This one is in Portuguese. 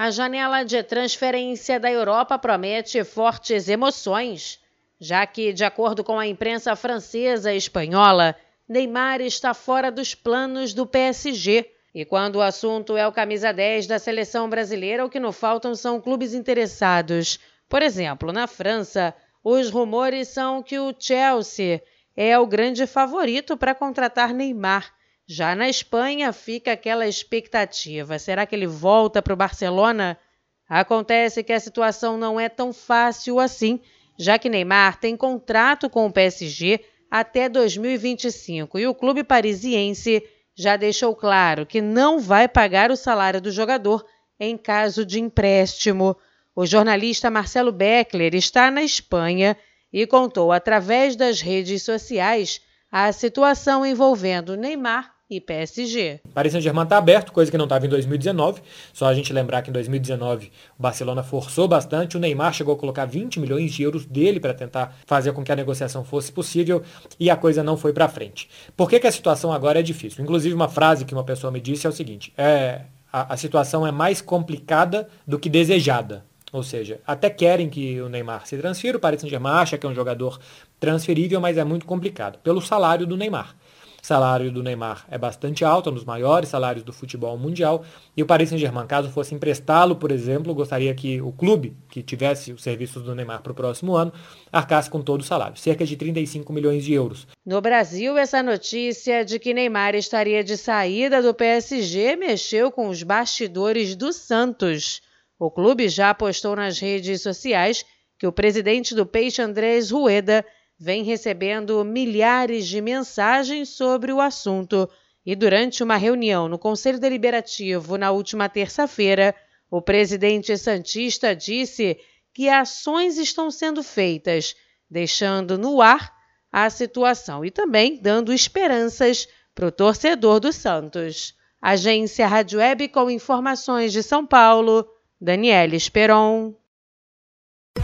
A janela de transferência da Europa promete fortes emoções, já que, de acordo com a imprensa francesa e espanhola, Neymar está fora dos planos do PSG. E quando o assunto é o camisa 10 da seleção brasileira, o que não faltam são clubes interessados. Por exemplo, na França, os rumores são que o Chelsea é o grande favorito para contratar Neymar. Já na Espanha fica aquela expectativa: será que ele volta para o Barcelona? Acontece que a situação não é tão fácil assim, já que Neymar tem contrato com o PSG até 2025 e o clube parisiense já deixou claro que não vai pagar o salário do jogador em caso de empréstimo. O jornalista Marcelo Beckler está na Espanha e contou através das redes sociais a situação envolvendo Neymar e PSG. Paris Saint-Germain está aberto, coisa que não estava em 2019. Só a gente lembrar que em 2019 o Barcelona forçou bastante. O Neymar chegou a colocar 20 milhões de euros dele para tentar fazer com que a negociação fosse possível e a coisa não foi para frente. Por que, que a situação agora é difícil? Inclusive, uma frase que uma pessoa me disse é o seguinte: é, a, a situação é mais complicada do que desejada. Ou seja, até querem que o Neymar se transfira, o Paris Saint-Germain acha que é um jogador transferível, mas é muito complicado, pelo salário do Neymar. O salário do Neymar é bastante alto, é um dos maiores salários do futebol mundial. E o Paris Saint-Germain, caso fosse emprestá-lo, por exemplo, gostaria que o clube que tivesse os serviços do Neymar para o próximo ano arcasse com todo o salário, cerca de 35 milhões de euros. No Brasil, essa notícia de que Neymar estaria de saída do PSG mexeu com os bastidores do Santos. O clube já postou nas redes sociais que o presidente do Peixe, Andrés Rueda, vem recebendo milhares de mensagens sobre o assunto e durante uma reunião no Conselho Deliberativo na última terça-feira, o presidente Santista disse que ações estão sendo feitas, deixando no ar a situação e também dando esperanças para o torcedor do Santos. Agência Rádio Web com informações de São Paulo. Danielle Esperon.